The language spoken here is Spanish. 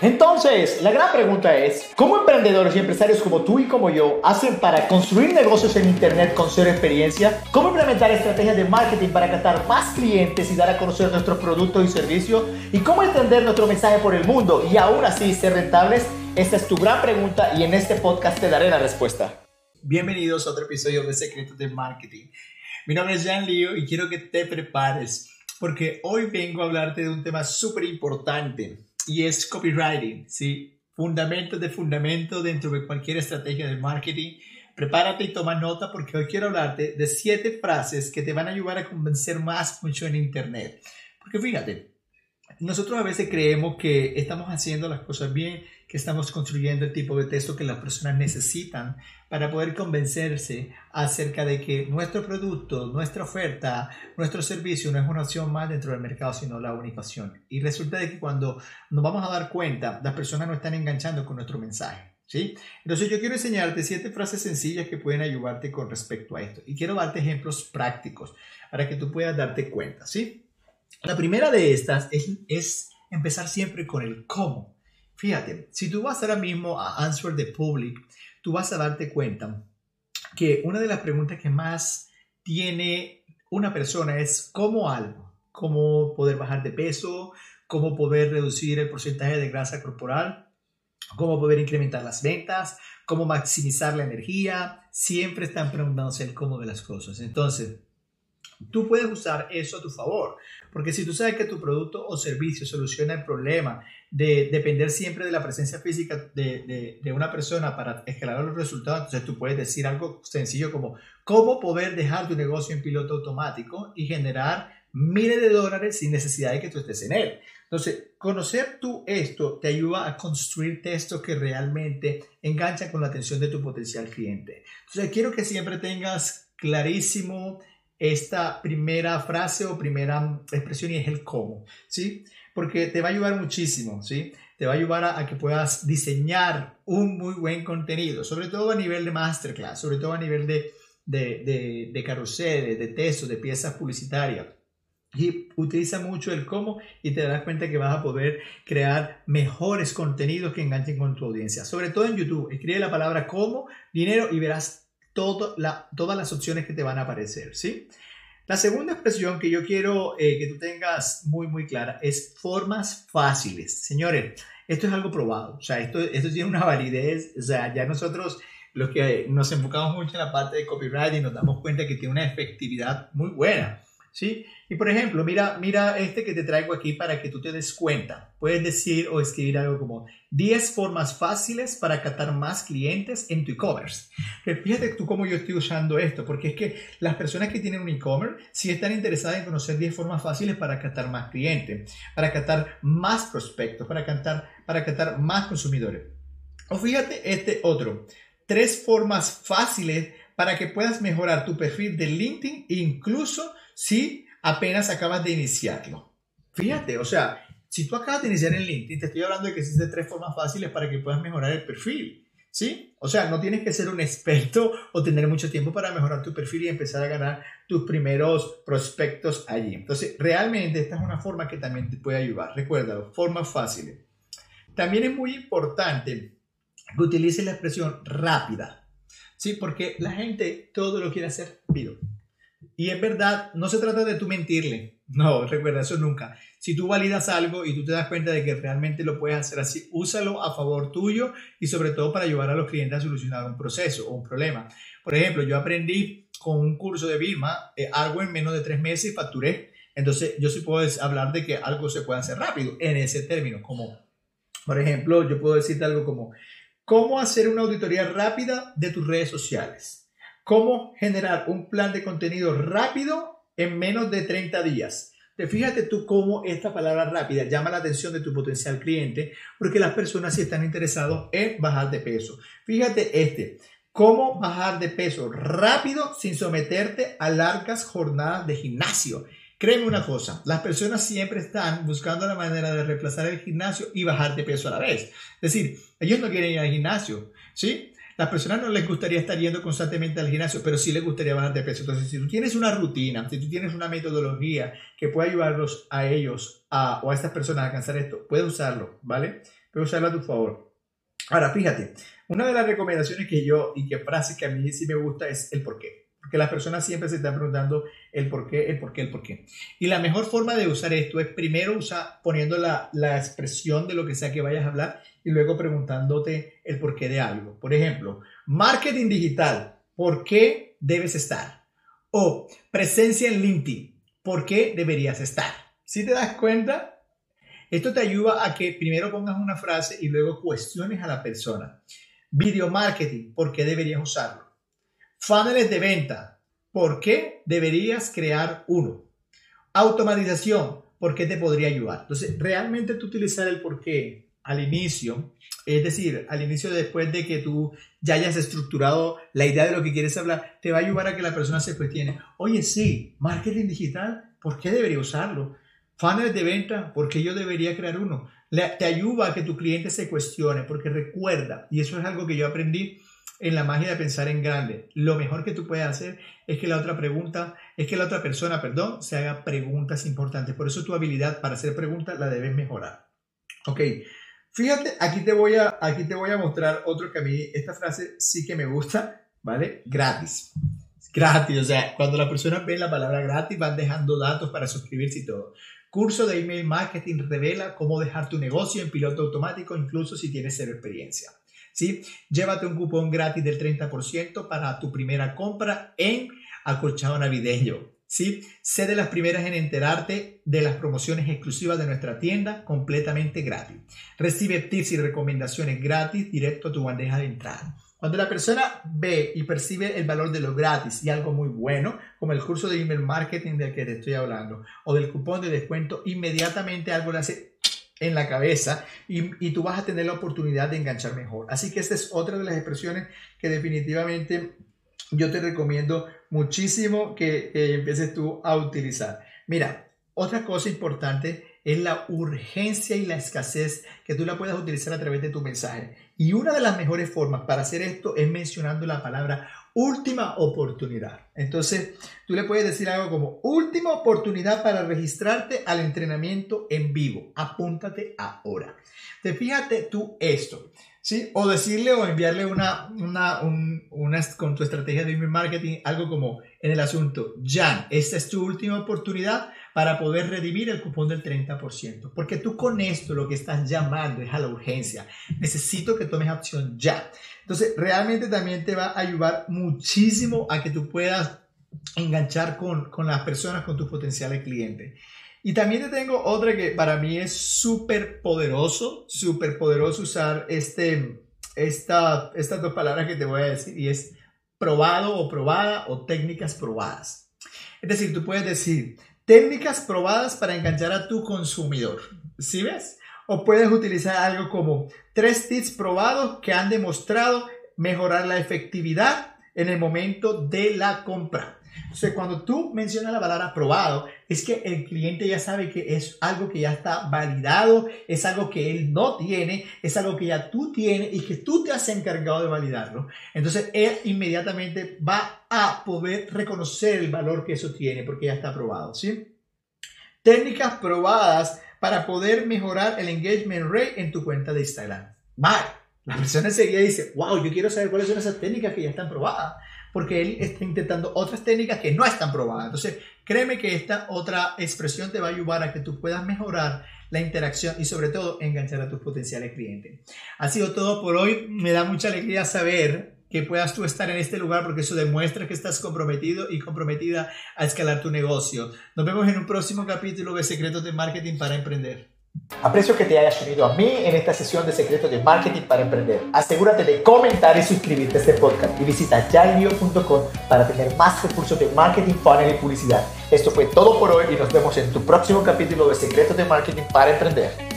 Entonces, la gran pregunta es, ¿cómo emprendedores y empresarios como tú y como yo hacen para construir negocios en Internet con cero experiencia? ¿Cómo implementar estrategias de marketing para captar más clientes y dar a conocer nuestros productos y servicios? ¿Y cómo extender nuestro mensaje por el mundo y aún así ser rentables? Esta es tu gran pregunta y en este podcast te daré la respuesta. Bienvenidos a otro episodio de Secretos de Marketing. Mi nombre es Jan Leo y quiero que te prepares porque hoy vengo a hablarte de un tema súper importante y es copywriting, ¿sí? Fundamentos de fundamento dentro de cualquier estrategia de marketing. Prepárate y toma nota porque hoy quiero hablarte de siete frases que te van a ayudar a convencer más mucho en Internet. Porque fíjate, nosotros a veces creemos que estamos haciendo las cosas bien, que estamos construyendo el tipo de texto que las personas necesitan para poder convencerse acerca de que nuestro producto, nuestra oferta, nuestro servicio no es una opción más dentro del mercado, sino la única opción. Y resulta de que cuando nos vamos a dar cuenta, las personas no están enganchando con nuestro mensaje. ¿Sí? Entonces yo quiero enseñarte siete frases sencillas que pueden ayudarte con respecto a esto. Y quiero darte ejemplos prácticos para que tú puedas darte cuenta. ¿sí? La primera de estas es, empezar siempre con el cómo. Fíjate, si tú vas ahora mismo a Answer the Public, tú vas a darte cuenta que una de las preguntas que más tiene una persona es cómo algo, cómo poder bajar de peso, cómo poder reducir el porcentaje de grasa corporal, cómo poder incrementar las ventas, cómo maximizar la energía. Siempre están preguntándose el cómo de las cosas. Entonces, Tú puedes usar eso a tu favor, porque si tú sabes que tu producto o servicio soluciona el problema de depender siempre de la presencia física de, de, una persona para escalar los resultados, entonces tú puedes decir algo sencillo como cómo poder dejar tu negocio en piloto automático y generar miles de dólares sin necesidad de que tú estés en él. Entonces, conocer tú esto te ayuda a construir textos que realmente enganchan con la atención de tu potencial cliente. Entonces, quiero que siempre tengas clarísimo esta primera frase o primera expresión y es el cómo, ¿sí? Porque te va a ayudar muchísimo, ¿sí? Te va a ayudar a, que puedas diseñar un muy buen contenido, sobre todo a nivel de masterclass, sobre todo a nivel de, de, de, de de textos, de piezas publicitarias. Y utiliza mucho el cómo y te darás cuenta que vas a poder crear mejores contenidos que enganchen con tu audiencia. Sobre todo en YouTube, escribe la palabra cómo, dinero y verás todas las opciones que te van a aparecer, ¿sí? La segunda expresión que yo quiero eh, que tú tengas muy, muy clara es formas fáciles. Señores, esto es algo probado, o sea, esto, esto tiene una validez, o sea, ya nosotros los que nos enfocamos mucho en la parte de copywriting nos damos cuenta que tiene una efectividad muy buena. ¿Sí? Y por ejemplo, mira, mira este que te traigo aquí para que tú te des cuenta. Puedes decir o escribir algo como 10 formas fáciles para captar más clientes en tu e-commerce. Fíjate tú cómo yo estoy usando esto, porque es que las personas que tienen un e-commerce sí están interesadas en conocer 10 formas fáciles para captar más clientes, para captar más prospectos, para captar, para captar más consumidores. O fíjate este otro, tres formas fáciles para que puedas mejorar tu perfil de LinkedIn incluso si apenas acabas de iniciarlo. Fíjate, o sea, si tú acabas de iniciar en LinkedIn, te estoy hablando de que existen tres formas fáciles para que puedas mejorar el perfil. ¿Sí? O sea, no tienes que ser un experto o tener mucho tiempo para mejorar tu perfil y empezar a ganar tus primeros prospectos allí. Entonces, realmente esta es una forma que también te puede ayudar. Recuerda, formas fáciles. También es muy importante que utilices la expresión rápida. ¿Sí? Porque la gente todo lo quiere hacer rápido. Y es verdad, no se trata de tú mentirle. No, recuerda eso nunca. Si tú validas algo y tú te das cuenta de que realmente lo puedes hacer así, úsalo a favor tuyo y sobre todo para ayudar a los clientes a solucionar un proceso o un problema. Por ejemplo, yo aprendí con un curso de Vilma eh, algo en menos de tres meses y facturé. Entonces, yo sí puedo hablar de que algo se puede hacer rápido en ese término, como, por ejemplo, yo puedo decirte algo como, ¿cómo hacer una auditoría rápida de tus redes sociales? Cómo generar un plan de contenido rápido en menos de 30 días. Fíjate tú cómo esta palabra rápida llama la atención de tu potencial cliente porque las personas sí están interesadas en bajar de peso. Fíjate este, cómo bajar de peso rápido sin someterte a largas jornadas de gimnasio. Créeme una cosa, las personas siempre están buscando la manera de reemplazar el gimnasio y bajar de peso a la vez. Es decir, ellos no quieren ir al gimnasio, ¿sí? Las personas no les gustaría estar yendo constantemente al gimnasio, pero sí les gustaría bajar de peso. Entonces, si tú tienes una rutina, si tú tienes una metodología que pueda ayudarlos a ellos o a estas personas a alcanzar esto, puedes usarlo, ¿vale? puedes usarlo a tu favor. Ahora, fíjate, una de las recomendaciones que yo y que frase que a mí sí me gusta es el por qué. Porque las personas siempre se están preguntando el por qué, el por qué, el por qué. Y la mejor forma de usar esto es primero usar, poniendo la, la expresión de lo que sea que vayas a hablar y luego preguntándote el por qué de algo. Por ejemplo, marketing digital, ¿por qué debes estar? O presencia en LinkedIn, ¿por qué deberías estar? Si te das cuenta, esto te ayuda a que primero pongas una frase y luego cuestiones a la persona. Video marketing, ¿por qué deberías usarlo? Funnels de venta. ¿Por qué deberías crear uno? Automatización. ¿Por qué te podría ayudar? Entonces, realmente tú utilizar el por qué al inicio, es decir, al inicio después de que tú ya hayas estructurado la idea de lo que quieres hablar, te va a ayudar a que la persona se cuestione, oye, sí, marketing digital, ¿por qué debería usarlo? Funnels de venta, ¿por qué yo debería crear uno? te ayuda a que tu cliente se cuestione, porque recuerda, y eso es algo que yo aprendí en la magia de pensar en grande. Lo mejor que tú puedes hacer es que la otra pregunta, es que la otra persona, perdón, se haga preguntas importantes. Por eso tu habilidad para hacer preguntas la debes mejorar. Ok, fíjate, aquí te voy a, aquí te voy a mostrar otro que a mí, esta frase sí que me gusta, ¿vale? Gratis. Gratis, o sea, cuando las personas ven la palabra gratis van dejando datos para suscribirse y todo. Curso de email marketing revela cómo dejar tu negocio en piloto automático incluso si tienes cero experiencia. ¿sí? Llévate un cupón gratis del 30% para tu primera compra en acolchado navideño. ¿Sí? Sé de las primeras en enterarte de las promociones exclusivas de nuestra tienda completamente gratis. Recibe tips y recomendaciones gratis directo a tu bandeja de entrada. Cuando la persona ve y percibe el valor de lo gratis y algo muy bueno, como el curso de email marketing del que te estoy hablando, o del cupón de descuento, inmediatamente algo le hace en la cabeza y, tú vas a tener la oportunidad de enganchar mejor. Así que esta es otra de las expresiones que definitivamente yo te recomiendo muchísimo que, empieces tú a utilizar. Mira, otra cosa importante es la urgencia y la escasez que tú la puedas utilizar a través de tu mensaje. Y una de las mejores formas para hacer esto es mencionando la palabra última oportunidad. Entonces, tú le puedes decir algo como última oportunidad para registrarte al entrenamiento en vivo. Apúntate ahora. Te fíjate tú esto. ¿Sí? O decirle o enviarle una, una, una, con tu estrategia de email marketing algo como en el asunto, Jan, esta es tu última oportunidad para poder redimir el cupón del 30%. Porque tú con esto lo que estás llamando es a la urgencia. Necesito que tomes acción ya. Entonces, realmente también te va a ayudar muchísimo a que tú puedas enganchar con, con las personas, con tus potenciales clientes. Y también te tengo otra que para mí es súper poderoso, súper poderoso usar este, esta, estas dos palabras que te voy a decir y es probado o probada o técnicas probadas. Es decir, tú puedes decir técnicas probadas para enganchar a tu consumidor. ¿Sí ves? O puedes utilizar algo como tres tips probados que han demostrado mejorar la efectividad en el momento de la compra. Entonces, cuando tú mencionas la palabra probado, es que el cliente ya sabe que es algo que ya está validado, es algo que él no tiene, es algo que ya tú tienes y que tú te has encargado de validarlo. Entonces, él inmediatamente va a poder reconocer el valor que eso tiene porque ya está probado, ¿sí? Técnicas probadas para poder mejorar el engagement rate en tu cuenta de Instagram. Vale, la persona enseguida dice, wow, yo quiero saber cuáles son esas técnicas que ya están probadas porque él está intentando otras técnicas que no están probadas. Entonces, créeme que esta otra expresión te va a ayudar a que tú puedas mejorar la interacción y sobre todo enganchar a tus potenciales clientes. Ha sido todo por hoy. Me da mucha alegría saber que puedas tú estar en este lugar porque eso demuestra que estás comprometido y comprometida a escalar tu negocio. Nos vemos en un próximo capítulo de Secretos de Marketing para Emprender. Aprecio que te hayas unido a mí en esta sesión de secretos de marketing para emprender. Asegúrate de comentar y suscribirte a este podcast y visita yailio.com para tener más recursos de marketing, funnel y publicidad. Esto fue todo por hoy y nos vemos en tu próximo capítulo de secretos de marketing para emprender.